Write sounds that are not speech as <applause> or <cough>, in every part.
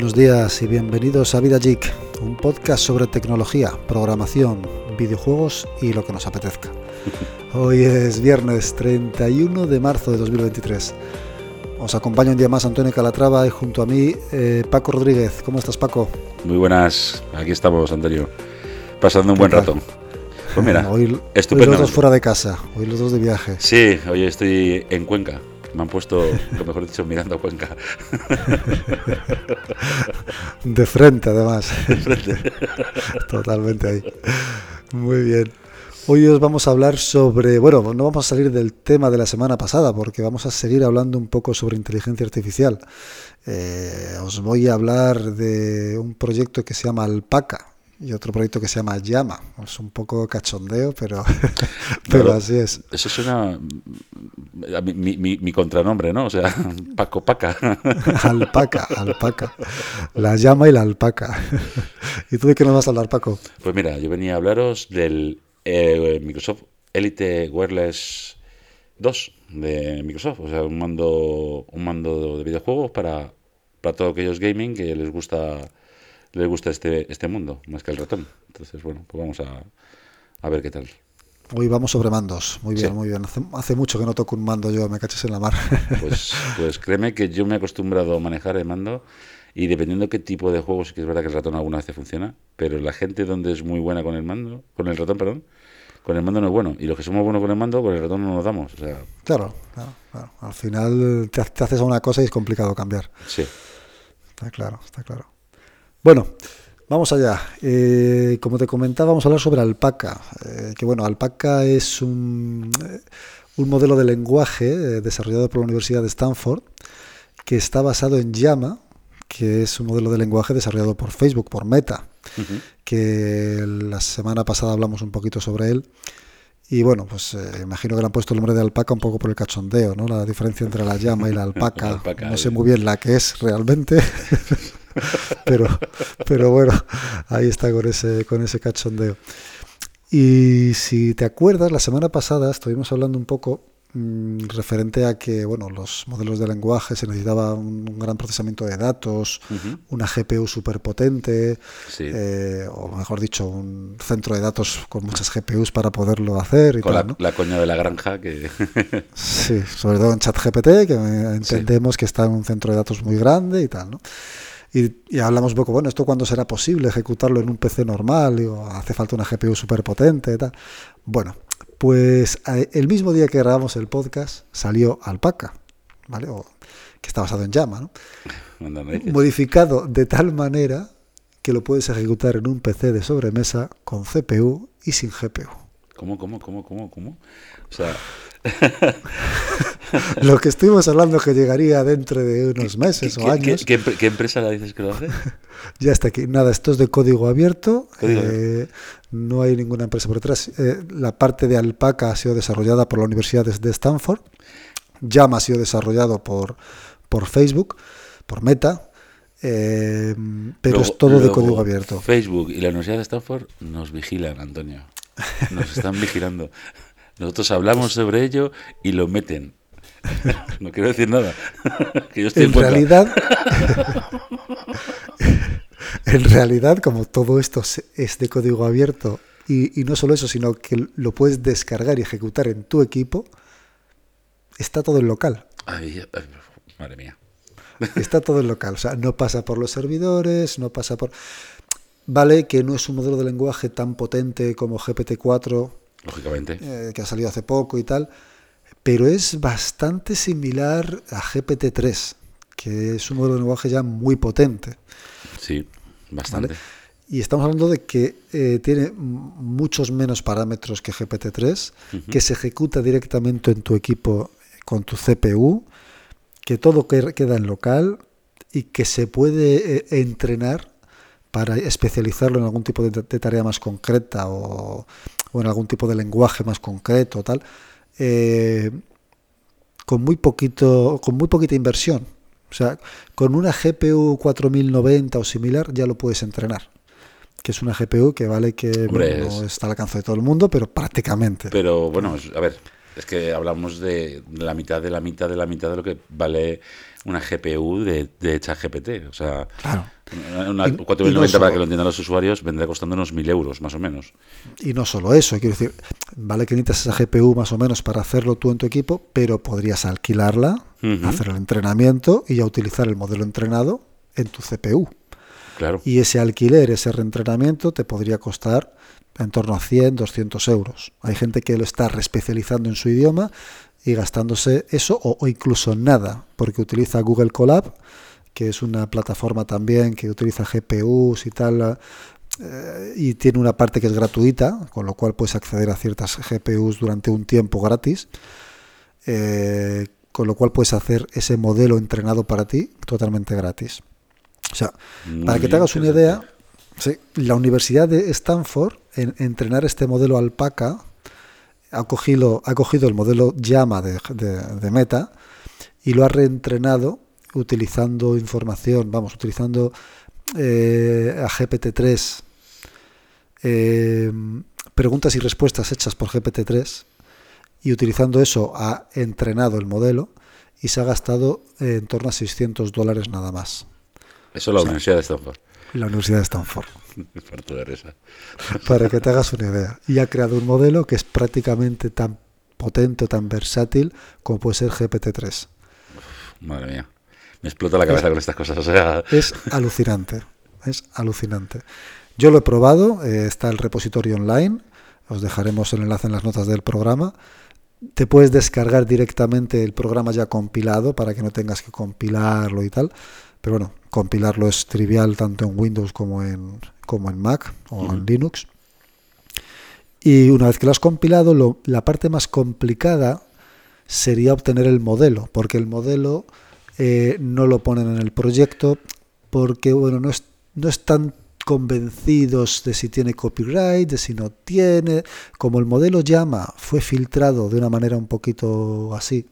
Buenos días y bienvenidos a Vida Geek, un podcast sobre tecnología, programación, videojuegos y lo que nos apetezca. Hoy es viernes 31 de marzo de 2023. Os acompaña un día más Antonio Calatrava y junto a mí eh, Paco Rodríguez. ¿Cómo estás, Paco? Muy buenas, aquí estamos, Antonio. Pasando un buen rato. Pues mira, hoy, estupendo. Hoy los dos fuera de casa, hoy los dos de viaje. Sí, hoy estoy en Cuenca. Me han puesto, lo mejor dicho, mirando a Cuenca. <laughs> De frente, además. <laughs> De frente. <laughs> Totalmente ahí. Muy bien. Hoy os vamos a hablar sobre, bueno, no vamos a salir del tema de la semana pasada porque vamos a seguir hablando un poco sobre inteligencia artificial. Eh, os voy a hablar de un proyecto que se llama Alpaca, y otro proyecto que se llama Llama. Es un poco cachondeo, pero, pero así es. Eso suena mi, mi, mi, contranombre, ¿no? O sea, <laughs> Paco Paca. <laughs> alpaca, alpaca. La llama y la alpaca. ¿Y tú de qué nos vas a hablar, Paco? Pues mira, yo venía a hablaros del eh, Microsoft Elite Wireless 2 de Microsoft. O sea, un mando, un mando de videojuegos para, para todos aquellos gaming que les gusta le gusta este, este mundo, más que el ratón. Entonces, bueno, pues vamos a, a ver qué tal. Hoy vamos sobre mandos. Muy bien, muy bien. Hace, mucho que no toco un mando yo, me caches en la mar. <laughs> Pues, pues créeme que yo me he acostumbrado a manejar el mando y dependiendo qué tipo de juegos, que es verdad que el ratón alguna vez funciona, pero la gente donde es muy buena con el mando, con el ratón, perdón, con el mando no es bueno. Y los que somos buenos con el mando, con el ratón no nos damos. O sea... claro, claro, claro, Al final te, te haces a una cosa y es complicado cambiar. Sí. Está claro, está claro. Bueno, vamos allá. Eh, como te comentaba, vamos a hablar sobre Alpaca. Eh, que bueno, Alpaca es un, eh, un modelo de lenguaje desarrollado por la Universidad de Stanford que está basado en Llama, que es un modelo de lenguaje desarrollado por Facebook, por Meta, que la semana pasada hablamos un poquito sobre él. Y bueno, pues imagino que le han puesto el nombre de alpaca un poco por el cachondeo, ¿no? La diferencia entre la llama y la alpaca. <laughs> no sé muy bien la que es realmente. <laughs> <laughs> pero, pero bueno, ahí está con ese, con ese cachondeo. Y si te acuerdas, la semana pasada estuvimos hablando un poco mm, referente a que bueno, los modelos de lenguaje se necesitaba un, gran procesamiento de datos, una GPU súper potente, eh, o mejor dicho, un centro de datos con muchas GPUs para poderlo hacer. Y con la, la, coña de la granja que... <laughs> sí, sobre todo en ChatGPT, que entendemos que está en un centro de datos muy grande y tal, ¿no? Y, hablamos un poco, bueno, ¿esto cuándo será posible ejecutarlo en un PC normal? o ¿Hace falta una GPU súper potente? Bueno, pues el mismo día que grabamos el podcast salió Alpaca, ¿vale? O, que está basado en Llama, ¿no? <laughs> Modificado de tal manera que lo puedes ejecutar en un PC de sobremesa con CPU y sin GPU. ¿Cómo, cómo, cómo, cómo, cómo? O sea... <laughs> lo que estuvimos hablando que llegaría dentro de unos meses o años. ¿qué, empresa la dices que lo hace? <laughs> ya está aquí. Nada, esto es de código abierto. Eh, no hay ninguna empresa por detrás. Eh, la parte de Alpaca ha sido desarrollada por la Universidad de Stanford. Llama ha sido desarrollado por, por Facebook, por Meta. Eh, pero es todo de código abierto. Facebook y la Universidad de Stanford nos vigilan, Antonio. Nos están vigilando. Nosotros hablamos sobre ello y lo meten. no quiero decir nada. <laughs> en, realidad, <laughs> en realidad, como todo esto es de código abierto y, no solo eso, sino que lo puedes descargar y ejecutar en tu equipo, está todo en local. madre mía. Está todo en local, o sea, no pasa por los servidores, no pasa por... Vale que no es un modelo de lenguaje tan potente como GPT-4, lógicamente, eh, que ha salido hace poco y tal, pero es bastante similar a GPT-3, que es un modelo de lenguaje ya muy potente. Sí, bastante. Y estamos hablando de que eh, tiene muchos menos parámetros que GPT-3, que se ejecuta directamente en tu equipo con tu CPU, que todo queda en local y que se puede eh, entrenar para especializarlo en algún tipo de, tarea más concreta o, o, en algún tipo de lenguaje más concreto, tal eh, con muy poquito, con muy poquita inversión. O sea, con una GPU 4090 o similar ya lo puedes entrenar. Que es una GPU que vale que no está al alcance de todo el mundo, pero prácticamente. Pero bueno, a ver, Es que hablamos de la mitad de la mitad de la mitad de lo que vale una GPU de, de ChatGPT. O sea, Claro. Una Y- 4090 y no para que lo entiendan los usuarios vendrá costando unos 1000 euros, más o menos. Y no solo eso, quiero decir, vale que necesitas esa GPU más o menos para hacerlo tú en tu equipo, pero podrías alquilarla, hacer el entrenamiento y ya utilizar el modelo entrenado en tu CPU. Claro. Y ese alquiler, ese reentrenamiento te podría costar en torno a 100, 200 euros. Hay gente que lo está reespecializando en su idioma y gastándose eso o, o incluso nada, porque utiliza Google Colab, que es una plataforma también que utiliza GPUs y tal, eh, y tiene una parte que es gratuita, con lo cual puedes acceder a ciertas GPUs durante un tiempo gratis, eh, con lo cual puedes hacer ese modelo entrenado para ti totalmente gratis. O sea, para que te hagas una idea, sí, la Universidad de Stanford, en entrenar este modelo alpaca, ha cogido, ha cogido el modelo Llama de, de- de Meta y lo ha reentrenado utilizando información, vamos, utilizando eh, a GPT-3, eh, preguntas y respuestas hechas por GPT-3 y utilizando eso ha entrenado el modelo y se ha gastado eh, en torno a 600 dólares nada más. Eso es la Universidad de Stanford. La Universidad de Stanford. <laughs> Para que te hagas una idea. Y ha creado un modelo que es prácticamente tan potente, tan versátil como puede ser GPT-3. Madre mía. Me explota la cabeza con estas cosas. O sea, Es alucinante, es alucinante. Yo lo he probado, eh, está el repositorio online, os dejaremos el enlace en las notas del programa. Te puedes descargar directamente el programa ya compilado para que no tengas que compilarlo y tal. Pero bueno, compilarlo es trivial tanto en Windows como en, como en Mac o en. Linux. Y una vez que lo has compilado, lo- la parte más complicada sería obtener el modelo, porque el modelo eh, no lo ponen en el proyecto, porque bueno, no, es- no están convencidos de si tiene copyright, de si no tiene. Como el modelo llama fue filtrado de una manera un poquito así,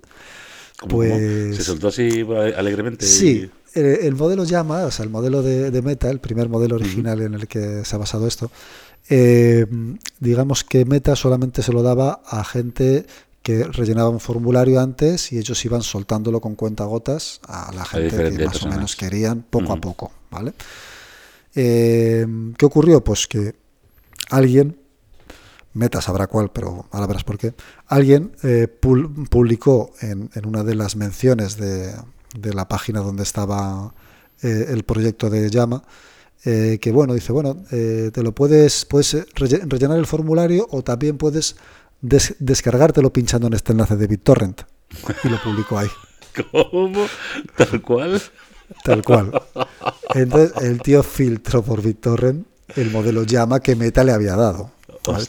¿cómo- cómo? Pues- se soltó así alegremente. y- Sí, el, el modelo llama, o sea, el modelo de, de Meta, el primer modelo original en el que se ha basado esto, eh, digamos que Meta solamente se lo daba a gente que rellenaba un formulario antes y ellos iban soltándolo con cuentagotas a la gente que más o menos querían poco a poco, ¿vale? Eh, ¿Qué ocurrió? Pues que alguien, Meta sabrá cuál, pero ahora verás por qué, alguien eh, pul- publicó en, en una de las menciones de, de la página donde estaba eh, el proyecto de Llama, eh, que bueno, dice, bueno, eh, te lo puedes, puedes relle- rellenar el formulario o también puedes des- descargártelo pinchando en este enlace de BitTorrent. Y lo publicó ahí. <laughs> ¿Cómo? Tal cual. Tal cual. Entonces el tío filtró por BitTorrent el modelo llama que Meta le había dado.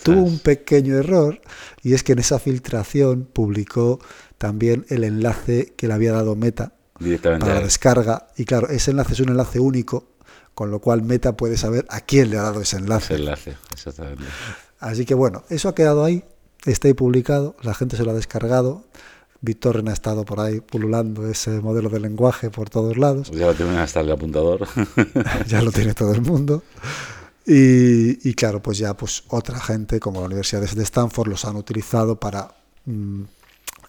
Tuvo un pequeño error y es que en esa filtración publicó también el enlace que le había dado Meta Directamente. para la descarga y claro, ese enlace es un enlace único, con lo cual Meta puede saber a quién le ha dado ese Ese enlace. enlace, exactamente. Así que bueno, eso ha quedado ahí, está ahí publicado, la gente se lo ha descargado. BitTorrent ha estado por ahí pululando ese modelo de lenguaje por todos lados. Pues ya lo tienen hasta el apuntador. <laughs> ya lo tiene todo el mundo. Y, y claro, pues ya pues otra gente como la Universidad de Stanford los han utilizado para mm,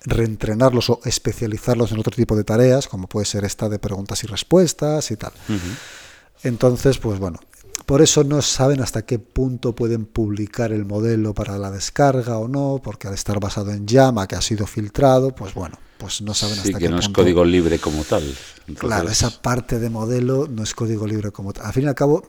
reentrenarlos o especializarlos en otro tipo de tareas, como puede ser esta de preguntas y respuestas y tal. Entonces, pues bueno, por eso no saben hasta qué punto pueden publicar el modelo para la descarga o no, porque al estar basado en Llama, que ha sido filtrado, pues bueno, pues no saben Sí, hasta que qué no es código libre como tal. Entonces, Claro, esa parte de modelo no es código libre como tal. Al fin y al cabo,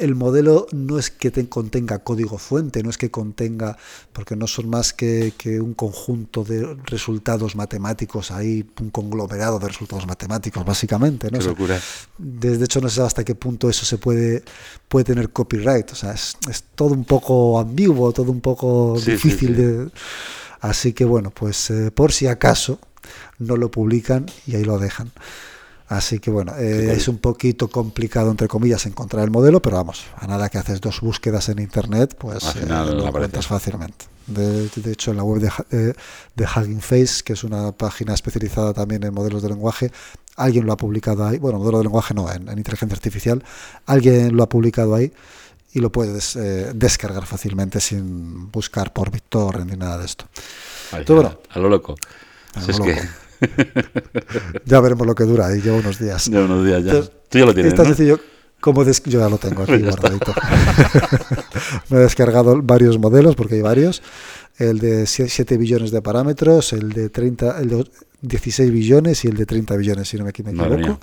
el modelo no es que te contenga código fuente, no es que contenga, porque no son más que, que un conjunto de resultados matemáticos ahí, un conglomerado de resultados matemáticos, básicamente. ¿no? Qué O sea, locura. de, de hecho, no sé hasta qué punto eso se puede, puede tener copyright. O sea, es, es todo un poco ambiguo, todo un poco Sí, sí, difícil sí. de. Así que bueno, pues eh, por si acaso no lo publican y ahí lo dejan. Así que bueno, eh, es un poquito complicado, entre comillas, encontrar el modelo, pero vamos, a nada que haces dos búsquedas en internet, pues eh, lo encuentras fácilmente. De, de hecho, en la web de, eh, de Hugging Face, que es una página especializada también en modelos de lenguaje, alguien lo ha publicado ahí. Bueno, modelo de lenguaje no, en, en inteligencia artificial, alguien lo ha publicado ahí y lo puedes eh, descargar fácilmente sin buscar por BitTorrent ni nada de esto. a lo loco. <laughs> ya veremos lo que dura, y lleva unos días. Lleva unos días ya. Tú ya lo tienes. ¿no? sencillo como yo ya lo tengo aquí <laughs> guardadito. <laughs> Me he descargado varios modelos, porque hay varios. El de 7 billones de parámetros, el de 30, el de 16 billones y el de 30 billones, si no me equivoco.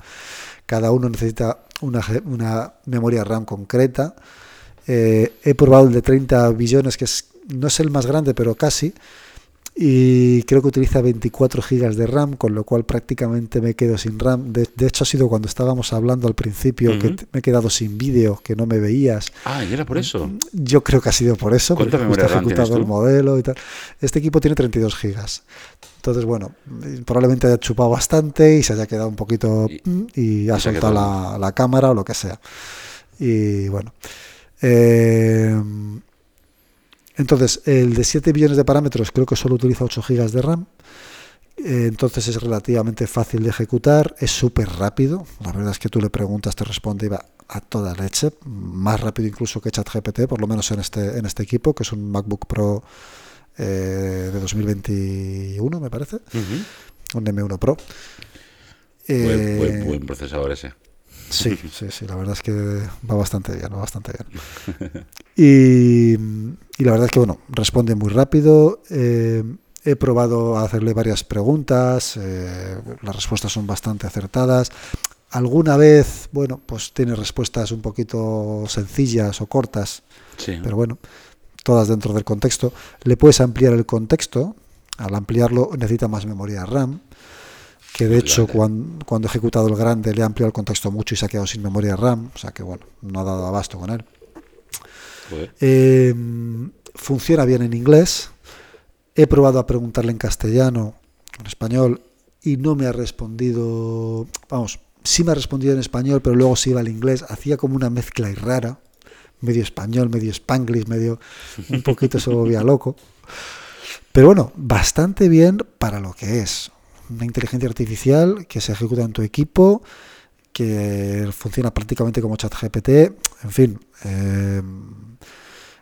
Cada uno necesita una, una memoria RAM concreta. Eh, he probado el de 30 billones, que es, no es el más grande, pero casi y creo que utiliza 24 gigas de RAM, con lo cual prácticamente me quedo sin RAM. De, hecho, ha sido cuando estábamos hablando al principio que me he quedado sin vídeo, que no me veías. Ah, y era por eso. Yo creo que ha sido por eso, porque ha ejecutado el modelo y tal. Este equipo tiene 32 gigas. Entonces, bueno, probablemente haya chupado bastante y se haya quedado un poquito y, ha soltado la, la, cámara o lo que sea. Y bueno. Eh, entonces, el de 7 billones de parámetros creo que solo utiliza 8 GB de RAM. Eh, entonces es relativamente fácil de ejecutar, es súper rápido. La verdad es que tú le preguntas, te responde y va a toda leche, más rápido incluso que ChatGPT, por lo menos en este, en este equipo, que es un MacBook Pro eh, de 2021, me parece. Un M1 Pro. buen, buen procesador ese. Sí, <laughs> sí, sí, la verdad es que va bastante bien, va bastante bien. <laughs> Y, la verdad es que, bueno, responde muy rápido. Eh, he probado a hacerle varias preguntas, eh, las respuestas son bastante acertadas. Alguna vez, bueno, pues tiene respuestas un poquito sencillas o cortas, pero bueno, todas dentro del contexto. Le puedes ampliar el contexto, al ampliarlo necesita más memoria RAM que de hecho cuando, cuando, he ejecutado el grande le he ampliado el contexto mucho y se ha quedado sin memoria RAM, o sea que bueno, no ha dado abasto con él. Eh, funciona bien en inglés, he probado a preguntarle en castellano, en español, y no me ha respondido, vamos, sí me ha respondido en español, pero luego se iba al inglés, hacía como una mezcla rara, medio español, medio spanglish, medio un poquito se volvía loco. Pero bueno, bastante bien para lo que es una inteligencia artificial que se ejecuta en tu equipo, que funciona prácticamente como ChatGPT, en fin. Eh,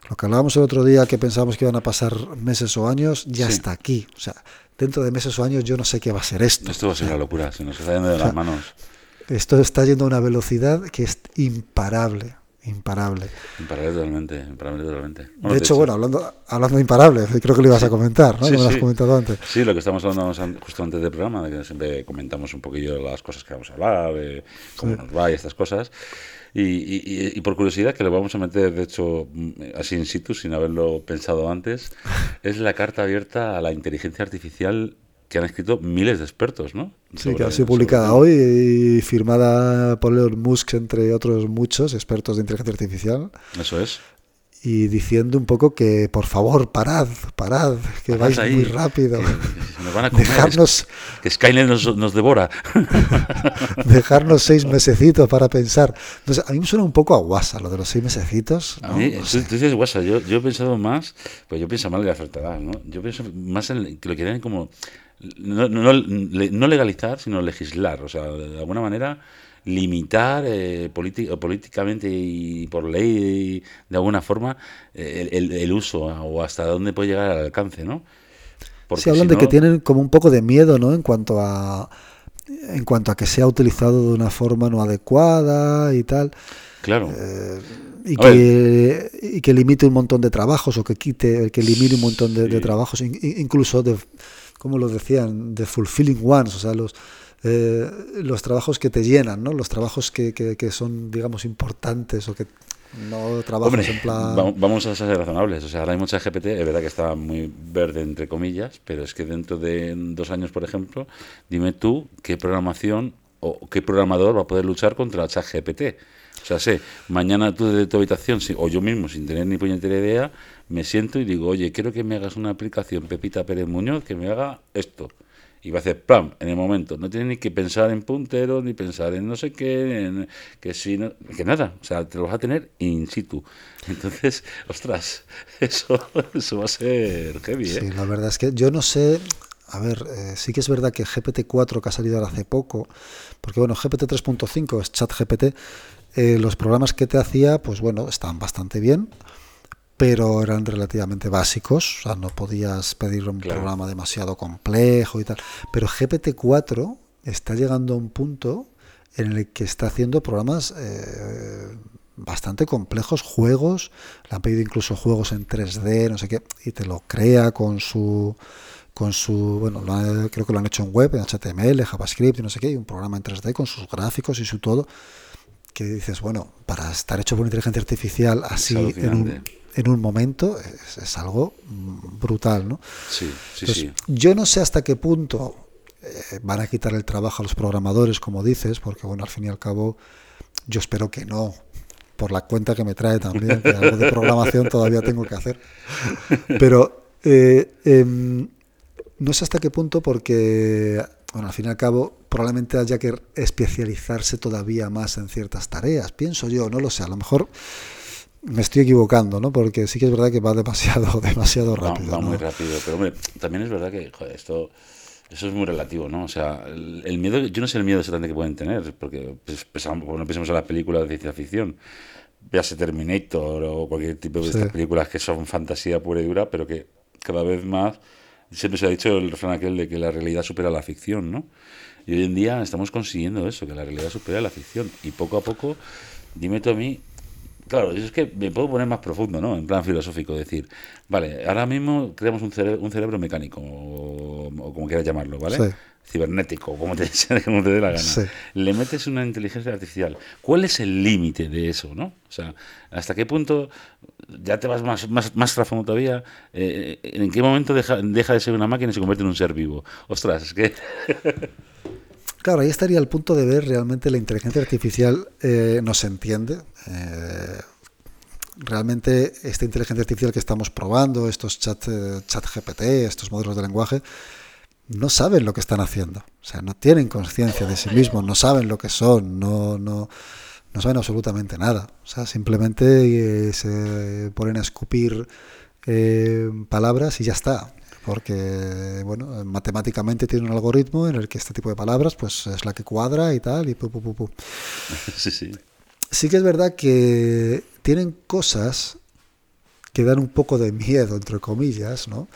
lo que hablábamos el otro día, que pensábamos que iban a pasar meses o años, ya está aquí. O sea, dentro de meses o años yo no sé qué va a ser esto. Esto va a ser una locura, se nos está yendo de las <laughs> manos. Esto está yendo a una velocidad que es imparable imparable. Imparable totalmente, imparable totalmente. de, hecho, bueno, hablando, hablando de imparable, creo que lo ibas a comentar, ¿no? Sí, lo has comentado antes. Sí, lo que estamos hablando justo antes del programa, de que siempre comentamos un poquillo las cosas que vamos a hablar, de cómo nos va y estas cosas. Y, y, por curiosidad, que lo vamos a meter, de hecho, así in situ, sin haberlo pensado antes, <laughs> es la carta abierta a la inteligencia artificial que han escrito miles de expertos, ¿no? Sí, que ha sido publicada hoy y firmada por Elon Musk, entre otros muchos expertos de inteligencia artificial. Eso es. Y diciendo un poco que, por favor, parad, parad, que vais muy rápido. Que, nos van a comer, dejarnos, que Skynet nos, nos devora. <laughs> dejarnos seis mesecitos para pensar. a mí me suena un poco a guasa lo de los seis mesecitos. A mí, tú, dices guasa, yo, yo he pensado más, pues yo pienso mal de la oferta, ¿no? Yo pienso más en que lo quieren como no, no, no, legalizar, sino legislar, o sea, de alguna manera limitar eh, políticamente y por ley de alguna forma el, el, uso o hasta dónde puede llegar al alcance, ¿no? Porque Se hablan de que tienen como un poco de miedo, ¿no? En cuanto a en cuanto a que sea utilizado de una forma no adecuada y tal. Claro. Eh, y, que, y que limite un montón de trabajos o que quite, que elimine un montón de, de trabajos, incluso de como lo decían, de fulfilling ones, o sea, los, eh, los trabajos que te llenan, ¿no? Los trabajos que, que, son, digamos, importantes o que no trabajas en plan... Vamos a ser razonables, o sea, ahora hay mucha GPT, es verdad que está muy verde, entre comillas, pero es que dentro de dos años, por ejemplo, dime tú qué programación o qué programador va a poder luchar contra la GPT. O sea, sé, mañana tú desde tu habitación, o yo mismo, sin tener ni puñetera idea, me siento y digo, oye, quiero que me hagas una aplicación Pepita Pérez Muñoz que me haga esto. Y va a hacer ¡pam! en el momento. No tiene ni que pensar en punteros, ni pensar en no sé qué, que si no, que nada. O sea, te lo vas a tener in situ. Entonces, <laughs> ostras, <laughs> eso, eso va a ser heavy. ¿eh? Sí, la verdad es que yo no sé. A ver, eh, sí que es verdad que GPT-4 que ha salido hace poco, porque bueno, GPT 3.5 es chat GPT, eh, los programas que te hacía, pues bueno, están bastante bien pero eran relativamente básicos, o sea, no podías pedir un programa demasiado complejo y tal. Pero GPT-4 está llegando a un punto en el que está haciendo programas eh, bastante complejos, juegos, le han pedido incluso juegos en 3D, no sé qué, y te lo crea con su con su, bueno, creo que lo han hecho en web, en HTML, JavaScript y no sé qué, y un programa en 3D con sus gráficos y su todo, que dices, bueno, para estar hecho por inteligencia artificial así en un, en un momento es, algo brutal, ¿no? Sí, sí, sí. Yo no sé hasta qué punto eh, van a quitar el trabajo a los programadores, como dices, porque bueno, al fin y al cabo, yo espero que no, por la cuenta que me trae también, que algo de programación todavía tengo que hacer. Pero eh, em, no sé hasta qué punto porque, bueno, al fin y al cabo, probablemente haya que especializarse todavía más en ciertas tareas. Pienso yo, no lo sé, a lo mejor me estoy equivocando, ¿no? Porque sí que es verdad que va demasiado, <laughs> demasiado rápido. Va, muy rápido, pero hombre, también es verdad que joder, esto, eso es muy relativo, ¿no? O sea, el, miedo, yo no sé el miedo exactamente que pueden tener, porque pues, pensamos, no pensemos en las películas de ciencia ficción, véase Terminator o cualquier tipo de estas películas que son fantasía pura y dura, pero que cada vez más siempre se ha dicho el refrán aquel de que la realidad supera la ficción, ¿no? Y hoy en día estamos consiguiendo eso, que la realidad supera la ficción. Y poco a poco, dime tú a mí, claro, es que me puedo poner más profundo, ¿no? En plan filosófico, decir, vale, ahora mismo creamos un cerebro, un cerebro mecánico, o, como quieras llamarlo, ¿vale? Sí cibernético, como te, <laughs> como te dé la gana. Le metes una inteligencia artificial. ¿Cuál es el límite de eso, no? O sea, ¿hasta qué punto ya te vas más, más, más todavía? Eh, ¿En qué momento deja, deja de ser una máquina y se convierte en un ser vivo? Ostras, es que... <laughs> Ahí estaría el punto de ver realmente la inteligencia artificial eh, nos entiende. Eh, realmente esta inteligencia artificial que estamos probando, estos chat, chat GPT, estos modelos de lenguaje, no saben lo que están haciendo. O sea, no tienen conciencia de sí mismos, no saben lo que son, no, no, no saben absolutamente nada. O sea, simplemente eh, se ponen a escupir eh, palabras y ya está. Porque, bueno, matemáticamente tiene un algoritmo en el que este tipo de palabras pues es la que cuadra y tal, y pu, pu, pu, <laughs> Sí, sí. Sí que es verdad que tienen cosas que dan un poco de miedo, entre comillas, ¿no?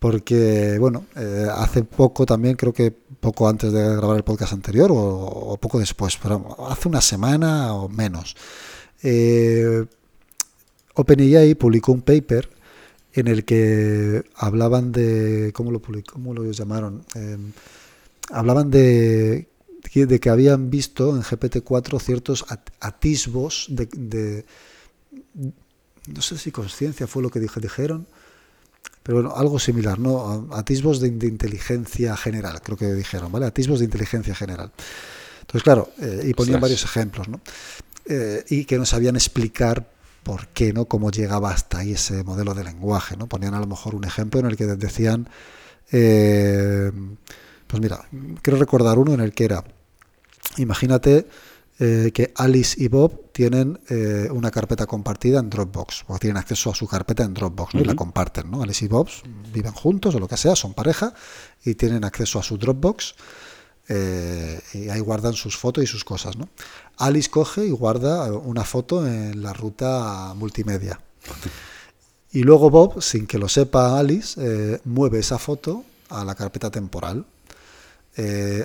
porque, bueno, eh, hace poco también, creo que poco antes de grabar el podcast anterior o, poco después, pero hace una semana o menos, eh, OpenAI publicó un paper en el que hablaban de, ¿cómo lo, publicó, cómo lo llamaron? Em, hablaban de, de que habían visto en GPT-4 ciertos atisbos de, de, no sé si conciencia fue lo que dijeron, pero bueno, algo similar, ¿no? Atisbos de, inteligencia general, creo que dijeron, ¿vale? Atisbos de inteligencia general. Entonces, claro, eh, y ponían varios ejemplos, ¿no? Eh, y que no sabían explicar por qué, ¿no? Cómo llegaba hasta ahí ese modelo de lenguaje, ¿no? Ponían a lo mejor un ejemplo en el que decían, eh, pues mira, quiero recordar uno en el que era, imagínate eh, que Alice y Bob tienen eh, una carpeta compartida en Dropbox, o tienen acceso a su carpeta en Dropbox, y la comparten, ¿no? Alice y Bob viven juntos o lo que sea, son pareja, y tienen acceso a su Dropbox, y ahí guardan sus fotos y sus cosas, ¿no? Alice coge y guarda una foto en la ruta multimedia. Y luego Bob, sin que lo sepa Alice, mueve esa foto a la carpeta temporal.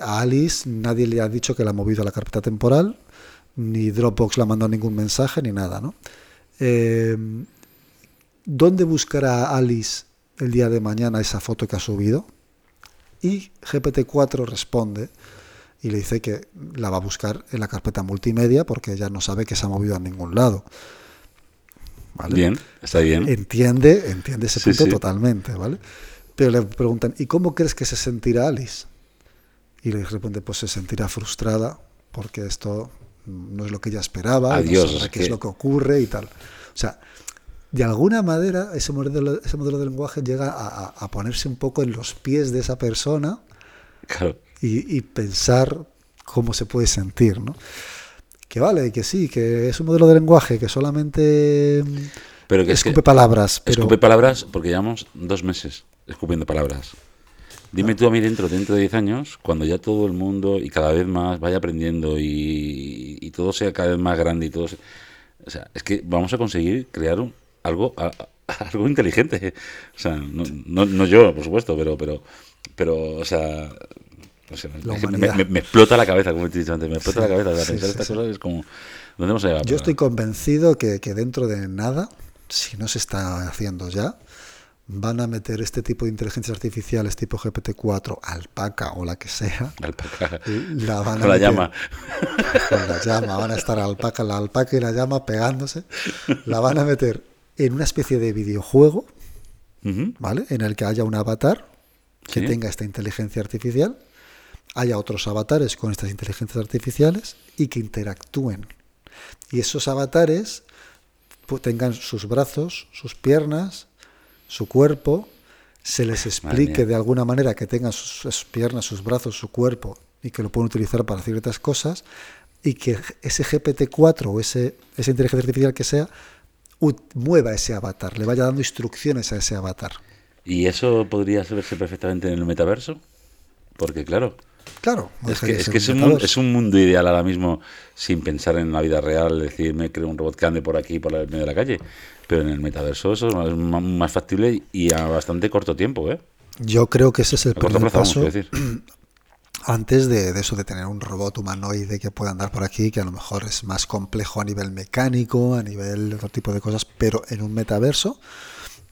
a Alice nadie le ha dicho que la ha movido a la carpeta temporal, ni Dropbox le ha mandado ningún mensaje ni nada, ¿no? Eh, ¿Dónde buscará Alice el día de mañana esa foto que ha subido? Y GPT-4 responde y le dice que la va a buscar en la carpeta multimedia porque ella no sabe que se ha movido a ningún lado. Bien, está bien. Entiende, entiende ese punto totalmente, ¿vale? Pero le preguntan, ¿y cómo crees que se sentirá Alice? Y le responde, pues se sentirá frustrada porque esto no es lo que ella esperaba, Adiós, no sabe qué es lo que ocurre y tal. O sea, de alguna manera ese modelo, ese modelo de lenguaje llega a, ponerse un poco en los pies de esa persona y, pensar cómo se puede sentir, ¿no? Que vale, que sí, que es un modelo de lenguaje que solamente pero que escupe palabras. Pero... Escupe palabras porque llevamos dos meses escupiendo palabras. Dime tú a mí dentro, dentro de 10 años, cuando ya todo el mundo y cada vez más vaya aprendiendo y, y todo sea cada vez más grande y todo... o sea, es que vamos a conseguir crear un, algo <laughs> algo inteligente. O sea, no, no, no yo, por supuesto, pero, pero, pero o sea, me, humanidad. me- me explota la cabeza, como te he dicho antes, me explota Sí, la cabeza. sí, pensar sí, estas sí. cosas es como, ¿dónde hemos llegado? Yo estoy convencido que, que dentro de nada, si no se está haciendo ya, van a meter este tipo de inteligencias artificiales tipo GPT-4, alpaca o la que sea, Alpaca. la van a Con la meter- llama. con la llama, van a estar alpaca, la alpaca y la llama pegándose, la van a meter en una especie de videojuego. ¿vale? En el que haya un avatar que tenga esta inteligencia artificial, haya otros avatares con estas inteligencias artificiales y que interactúen. Y esos avatares pues, tengan sus brazos, sus piernas, su cuerpo, se les explique de alguna manera que tengan sus, sus piernas, sus brazos, su cuerpo y que lo pueden utilizar para ciertas cosas y que ese GPT-4 o ese, esa inteligencia artificial que sea mueva ese avatar, le vaya dando instrucciones a ese avatar. ¿Y eso podría verse perfectamente en el metaverso? Porque, claro, Claro, es que, es, que un es, un, es un mundo ideal ahora mismo sin pensar en la vida real, decir, me creo un robot que ande por aquí, por el medio de la calle. Pero en el metaverso eso es más, factible y a bastante corto tiempo, ¿eh? Yo creo que ese es el A primer plazo, paso decir. <clears throat> antes de, de eso de tener un robot humanoide que pueda andar por aquí, que a lo mejor es más complejo a nivel mecánico, a nivel de otro tipo de cosas, pero en un metaverso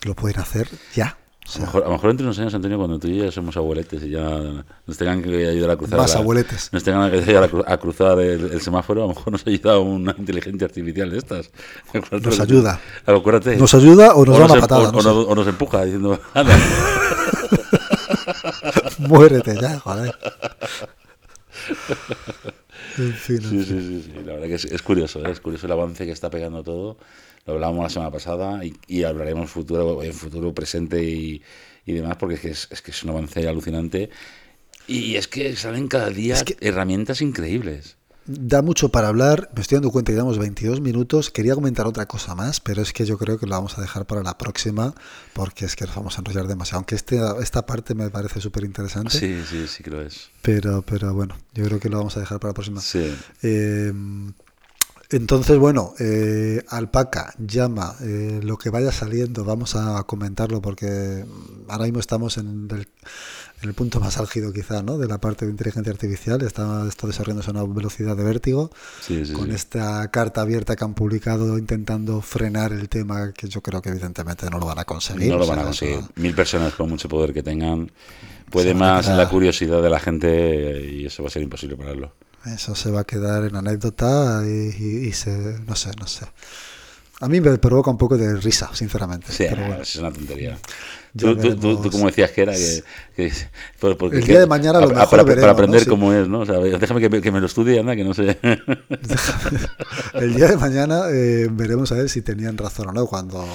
lo pueden hacer ya. O A sea, lo, mejor, a lo mejor entre unos años, Antonio, cuando tú y yo ya somos abueletes y ya nos tengan que ayudar a cruzar, Más la- abueletes. nos tengan que ayudar a, cru- a cruzar el, el semáforo, a lo mejor nos ayuda una inteligencia artificial de estas. <laughs> Acuérdate Nos ayuda. Acuérdate. ¿Nos ayuda o nos da una em- patada? o- No o sé. nos- o nos empuja diciendo, anda. <laughs> Muérete ya, joder. <laughs> En fin, en Sí, fin. sí, sí, sí, La verdad que es, es curioso, ¿eh? es curioso el avance que está pegando todo. Lo hablábamos la semana pasada y, y hablaremos futuro, en futuro, presente y, y demás, porque es que es, es que es un avance alucinante. Y es que salen cada día Es que- herramientas increíbles. Da mucho para hablar, me estoy dando cuenta que llevamos 22 minutos. Quería comentar otra cosa más, pero es que yo creo que lo vamos a dejar para la próxima, porque es que nos vamos a enrollar demasiado. Aunque este, esta parte me parece súper interesante, Sí, sí, sí que lo es. pero, pero bueno, yo creo que lo vamos a dejar para la próxima. Sí. Eh, entonces, bueno, eh, alpaca, llama, eh, lo que vaya saliendo, vamos a comentarlo porque ahora mismo estamos en el, en el punto más álgido quizá, ¿no? De la parte de inteligencia artificial, está esto desarrollándose a una velocidad de vértigo, Sí, sí, con sí. esta carta abierta que han publicado intentando frenar el tema, que yo creo que evidentemente no lo van a conseguir. No lo van a eso- conseguir. Mil personas con mucho poder que tengan. Puede más la curiosidad de la gente y eso va a ser imposible pararlo. Eso se va a quedar en anécdota y, y- y se, no sé, no sé. A mí me provoca un poco de risa, sinceramente. Sí, pero bueno. es una tontería. Tú, tú- tú- tú veremos. como decías que era que... que- por- porque El que- día de mañana a lo mejor para, veremos, para aprender ¿no? Sí. cómo es, ¿no? O sea, déjame que, me- que me lo estudie, anda, que no sé. <laughs> El día de mañana eh, veremos a ver si tenían razón o no. Cuando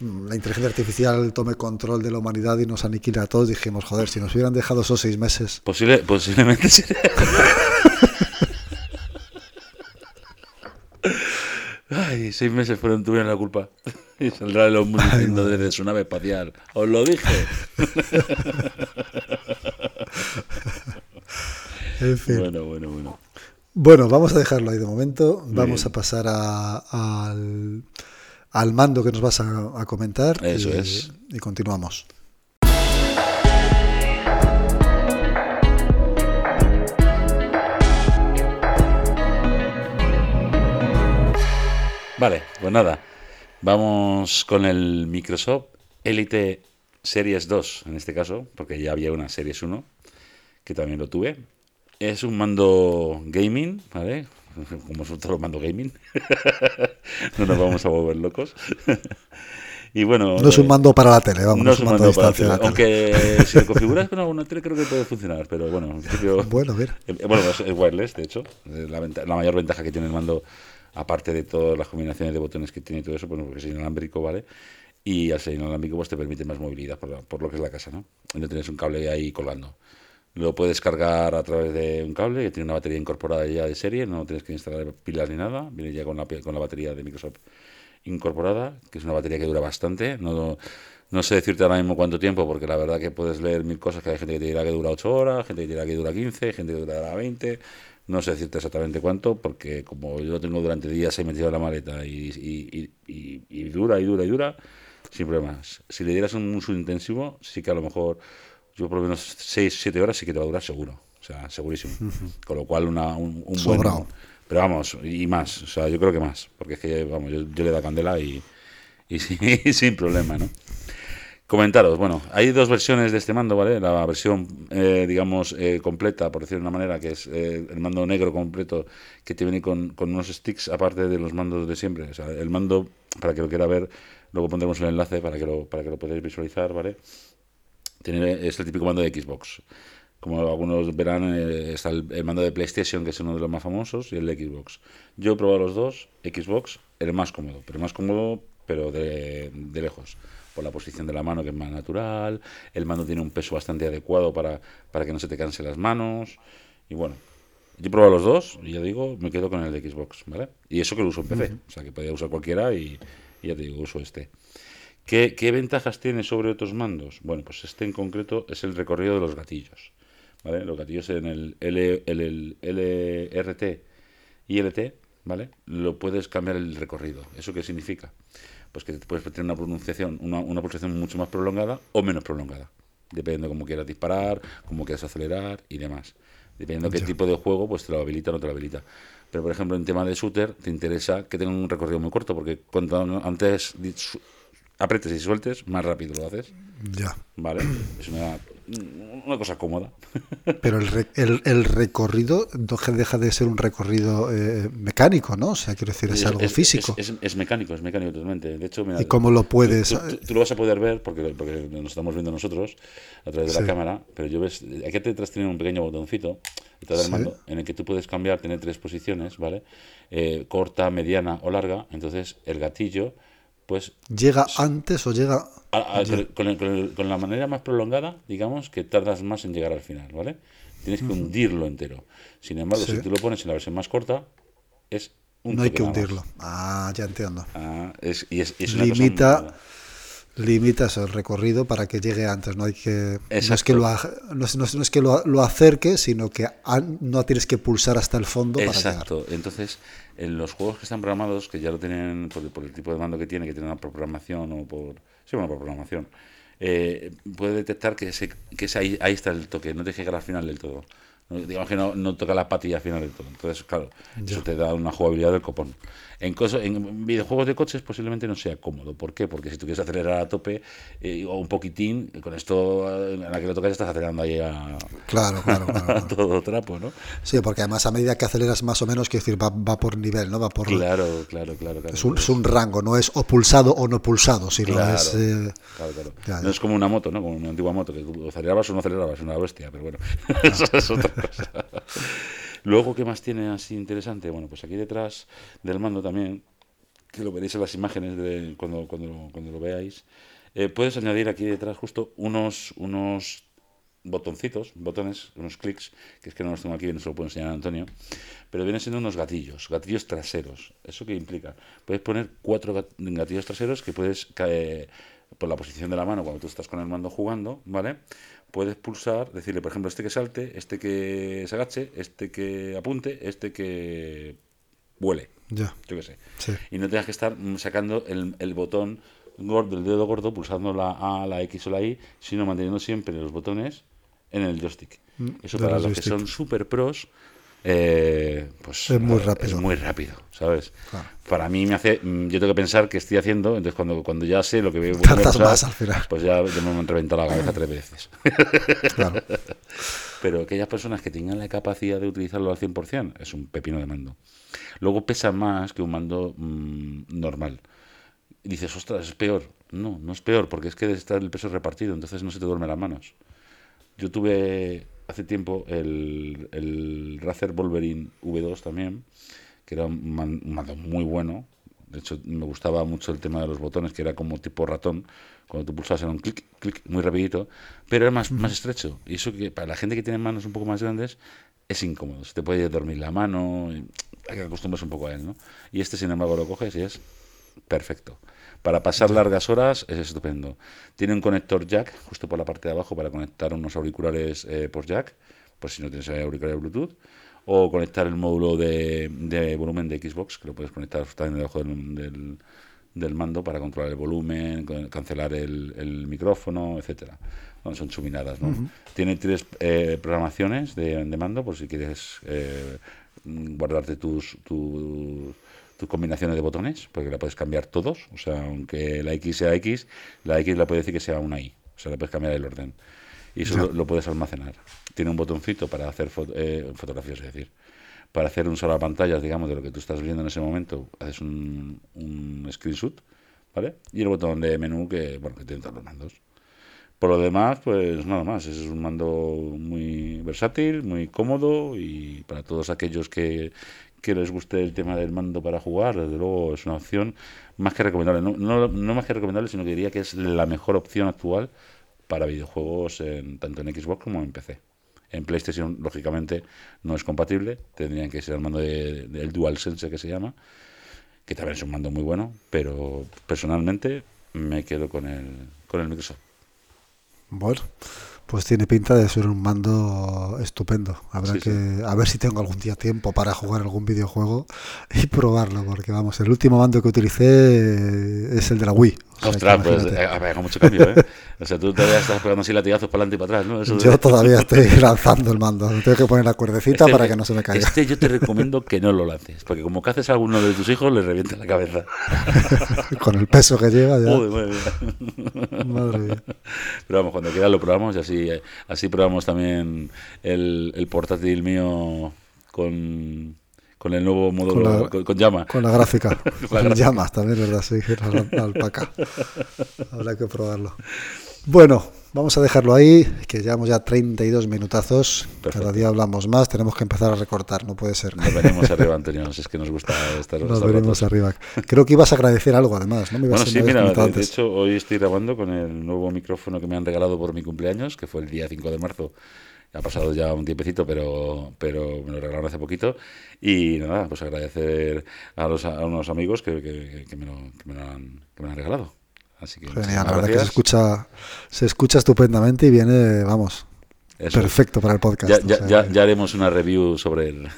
la inteligencia artificial tome control de la humanidad y nos aniquila a todos, dijimos, joder, si nos hubieran dejado esos seis meses. Posible, posiblemente sí. <laughs> Ay, seis meses fueron, tuvieron la culpa. Y saldrá el hombre diciendo desde su nave espacial. Os lo dije. <laughs> En fin. Bueno, bueno, bueno. Bueno, vamos a dejarlo ahí de momento. Vamos bien. a pasar a- al, al mando que nos vas a, a comentar. Eso y, es. Y continuamos. Vale, pues nada. Vamos con el Microsoft Elite Series 2, en este caso, porque ya había una Series 1, que también lo tuve. Es un mando gaming, ¿vale? <laughs> Como son todos los mandos gaming. <laughs> no nos vamos a volver locos. <laughs> y bueno. No es un eh, mando para la tele, vamos, no es un mando de para tele, la tele. Aunque si lo configuras con alguna tele creo que puede funcionar, pero bueno, en principio... Bueno, mira. Eh, Bueno, es, es wireless, de hecho. Eh, La, venta- la mayor ventaja que tiene el mando, aparte de todas las combinaciones de botones que tiene y todo eso, bueno, porque es inalámbrico, ¿vale? Y al ser inalámbrico, pues te permite más movilidad por, la- por lo que es la casa, ¿no? Y no tienes un cable ahí colgando. Lo puedes cargar a través de un cable que tiene una batería incorporada ya de serie, no tienes que instalar pilas ni nada, viene ya con la, con la batería de Microsoft incorporada, que es una batería que dura bastante. No, no sé decirte ahora mismo cuánto tiempo, porque la verdad que puedes leer mil cosas, que hay gente que te dirá que dura 8 horas, gente que te dirá que dura 15, gente que dura 20. No sé decirte exactamente cuánto, porque como yo lo tengo durante días he metido en la maleta y- y- y- y dura y dura y dura, sin problemas. Si le dieras un uso intensivo, sí que a lo mejor, yo por lo menos 6, 7 horas sí que te va a durar seguro. O sea, segurísimo. Con lo cual, una, un, un buen. Pero vamos, y más. O sea, yo creo que más. Porque es que, vamos, yo, yo le da candela y, y, <laughs> y sin problema, ¿no? Comentaros, bueno, hay dos versiones de este mando, ¿vale? La versión, eh, digamos, eh, completa, por decirlo de una manera, que es eh, el mando negro completo, que te viene con, con, unos sticks aparte de los mandos de siempre. O sea, el mando, para que lo quiera ver, luego pondremos el enlace para que lo, para que lo podáis visualizar, ¿vale? Tiene, es el típico mando de Xbox. Como algunos verán, está el, mando de PlayStation, que es uno de los más famosos, y el de Xbox. Yo he probado los dos, Xbox, el más cómodo, pero más cómodo, pero de, de lejos por la posición de la mano que es más natural, el mando tiene un peso bastante adecuado para, para que no se te cansen las manos, y bueno, yo he probado los dos y ya digo, me quedo con el de Xbox, ¿vale? Y eso que lo uso en PC, o sea que podía usar cualquiera y, ya te digo, uso este. ¿Qué, ¿Qué, ventajas tiene sobre otros mandos? Bueno, pues este en concreto es el recorrido de los gatillos, ¿vale? Los gatillos en el, L, el, el LRT y LT, ¿vale? Lo puedes cambiar el recorrido. ¿Eso qué significa? pues que puedes tener una pronunciación, una, una pulsación mucho más prolongada o menos prolongada, dependiendo de cómo quieras disparar, cómo quieras acelerar y demás. Dependiendo de qué tipo de juego, pues te lo habilita o no te lo habilita. Pero, por ejemplo, en tema de shooter, te interesa que tenga un recorrido muy corto, porque cuanto antes apretes y sueltes, más rápido lo haces. Ya. ¿Vale? Es una una cosa cómoda. <laughs> Pero el, el, el, recorrido deja de ser un recorrido eh, mecánico, ¿no? O sea, quiero decir, es, algo físico. Es, es, mecánico, es mecánico totalmente. De hecho, mira, ¿Y cómo lo puedes...? Tú, lo vas a poder ver porque, porque nos estamos viendo nosotros a través de la cámara, pero yo ves, aquí detrás tiene un pequeño botoncito detrás del mando en el que tú puedes cambiar, tener tres posiciones, ¿vale? Eh, corta, mediana o larga. Entonces, el gatillo pues... ¿Llega antes o llega...? con, la manera más prolongada, digamos, que tardas más en llegar al final, ¿vale? Tienes que hundirlo entero. Sin embargo, si tú lo pones en la versión más corta, es un No hay que hundirlo. Ah, ya entiendo. Ah, es, y es, Limita limitas el recorrido para que llegue antes. No hay que no es que lo no es, no es, que lo, lo, acerque, sino que no tienes que pulsar hasta el fondo Exacto. para llegar. Entonces, en los juegos que están programados, que ya lo tienen por, por, el tipo de mando que tiene, que tiene una programación o por sí, una programación, eh, puede detectar que, ese, que ese ahí, ahí está el toque, no te llega al final del todo digamos que no, no, toca la patilla al final del todo. Entonces, claro, eso te da una jugabilidad del copón. En, en videojuegos de coches posiblemente no sea cómodo. ¿Por qué? Porque si tú quieres acelerar a tope eh, o un poquitín, con esto en la que lo tocas estás acelerando ahí a, claro, claro, <laughs> claro, todo trapo, ¿no? Sí, porque además a medida que aceleras más o menos, quiero decir, va, va por nivel, ¿no? Va por... Claro, claro, claro. claro es, un, es, un, rango, no es o pulsado o no pulsado, sino claro, es... Eh... Claro, claro. Ya. No es como una moto, ¿no? Como una antigua moto, que tú acelerabas o no acelerabas, una bestia, pero bueno, <laughs> <laughs> eso es otra cosa. Luego, ¿qué más tiene así interesante? Bueno, pues aquí detrás del mando también que lo veréis en las imágenes de cuando, cuando, cuando lo veáis, eh, puedes añadir aquí detrás justo unos, unos botoncitos, botones, unos clics, que es que no los tengo aquí, no se lo puedo enseñar a Antonio, pero vienen siendo unos gatillos, gatillos traseros. ¿Eso qué implica? Puedes poner cuatro gatillos traseros que puedes, caer por la posición de la mano cuando tú estás con el mando jugando, ¿vale? Puedes pulsar, decirle, por ejemplo, este que salte, este que se agache, este que apunte, este que vuele. Ya. Yo qué sé. Sí. Y no tengas que estar sacando el, el botón gordo, el dedo gordo, pulsando la A, la X o la Y, sino manteniendo siempre los botones en el joystick. Mm, Eso para los que son super pros, eh, pues es muy rápido. Es muy rápido, ¿sabes? Claro. Para mí me hace, mm, yo tengo que pensar qué estoy haciendo, entonces cuando, cuando ya sé lo que voy a más al final. pues ya, ya me han reventado la cabeza tres veces. <laughs> Claro. Pero aquellas personas que tengan la capacidad de utilizarlo al 100% es un pepino de mando. Luego pesa más que un mando mmm, normal. Y dices, ostras, es peor. No, no es peor, porque es que está el peso repartido, entonces no se te duermen las manos. Yo tuve hace tiempo el, el Razer Wolverine V2 también, que era un, man, un mando muy bueno. De hecho, me gustaba mucho el tema de los botones, que era como tipo ratón. Cuando tú pulsabas era un clic, clic, muy rapidito, pero era más, más estrecho. Y eso que para la gente que tiene manos un poco más grandes es incómodo. Se te puede dormir la mano, hay que acostumbrarse un poco a él, ¿no? Y este, sin embargo, lo coges y es perfecto. Para pasar largas horas es estupendo. Tiene un conector jack justo por la parte de abajo para conectar unos auriculares eh, por jack, por si no tienes auriculares Bluetooth, o conectar el módulo de, de, volumen de Xbox, que lo puedes conectar también debajo del, del, del mando para controlar el volumen, cancelar el, el micrófono, etcétera. Bueno, son chuminadas, ¿no? Tiene tres eh, programaciones de, de mando por si quieres eh, guardarte tus, tu- tus combinaciones de botones, porque la puedes cambiar todos. O sea, aunque la X sea X, la X la puede decir que sea una Y. O sea, le puedes cambiar el orden. Y eso lo, lo puedes almacenar. Tiene un botoncito para hacer fo- eh, fotografías, es decir, para hacer un solo pantalla, digamos, de lo que tú estás viendo en ese momento, haces un, un screenshot, ¿vale? Y el botón de menú que, bueno, que tiene todos los mandos. Por lo demás, pues nada más. Es un mando muy versátil, muy cómodo y para todos aquellos que, que les guste el tema del mando para jugar, desde luego es una opción más que recomendable. No, no, más que recomendable, sino que diría que es la mejor opción actual para videojuegos en, tanto en Xbox como en PC. En PlayStation, lógicamente, no es compatible. Tendrían que ser el mando de- del DualSense que se llama, que también es un mando muy bueno, pero personalmente me quedo con el, con el Microsoft. Bueno, pues tiene pinta de ser un mando estupendo. Habrá Sí, que a ver si tengo algún día tiempo para jugar algún videojuego y probarlo, porque vamos, el último mando que utilicé eh, es el de la Wii. O sea, que Ostras, pues eh, ha pegado mucho cambio, ¿eh? O sea, tú todavía estás pegando así latigazos para adelante y para atrás, ¿no? Eso de- Yo todavía estoy <laughs> lanzando el mando. Tengo que poner la cuerdecita Este- para que no se me caiga. Este yo te recomiendo que no lo lances, porque como que haces a alguno de tus hijos, le revienta la cabeza. <laughs> Con el peso que lleva ya. Joder, madre mía. Madre mía. Pero vamos, cuando quieras lo probamos y así, eh, así probamos también el, el portátil mío con, con el nuevo módulo, Con con, la- con llama. Con la gráfica. <laughs> Con llamas también, ¿verdad? Sí, la, alpaca. Habrá que probarlo. Bueno, vamos a dejarlo ahí, que llevamos ya 32 minutazos. Cada Perfecto. día hablamos más, tenemos que empezar a recortar, no puede ser. Nos venimos arriba, Antonio, si es que nos gusta estar, Nos venimos ratos. arriba. Creo que ibas a agradecer algo además, ¿no? Me ibas Bueno, a- sí, mira, de, de hecho hoy estoy grabando con el nuevo micrófono que me han regalado por mi cumpleaños, que fue el día 5 de marzo. Ha pasado ya un tiempecito, pero, pero me lo regalaron hace poquito. Y nada, pues agradecer a, los, a unos amigos que, que- que me, lo, que, me lo han, que me lo han regalado. Así que Genial, la verdad que se escucha, se escucha estupendamente y viene, vamos, Eso. perfecto para el podcast. Ya, o ya, sea ya, haremos una review sobre él.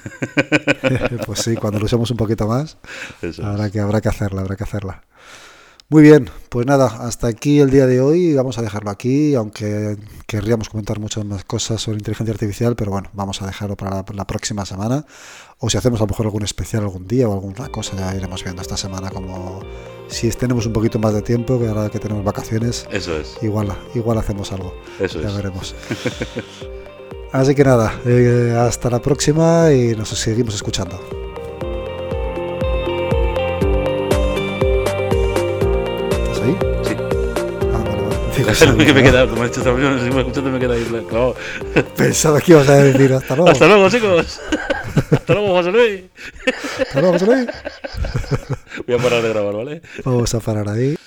<laughs> pues sí, cuando lo usemos un poquito más, Eso habrá es. que, habrá que hacerla, habrá que hacerla. Muy bien, pues nada, hasta aquí el día de hoy, vamos a dejarlo aquí, aunque querríamos comentar muchas más cosas sobre inteligencia artificial, pero bueno, vamos a dejarlo para la, la próxima semana, o si hacemos a lo mejor algún especial algún día o alguna cosa, ya iremos viendo esta semana como si tenemos un poquito más de tiempo, que ahora que tenemos vacaciones, Eso es. igual, igual hacemos algo. Eso ya es. veremos. <laughs> Así que nada, eh, hasta la próxima y nos seguimos escuchando. <laughs> Digo, que me he quedado, como he dicho si me escuchando me he quedado ahí clavado. Pensaba que ibas a decir hasta luego. Hasta luego, chicos. Hasta luego, José Luis. Hasta luego, José Luis. Voy a parar de grabar, ¿vale? Vamos a parar ahí.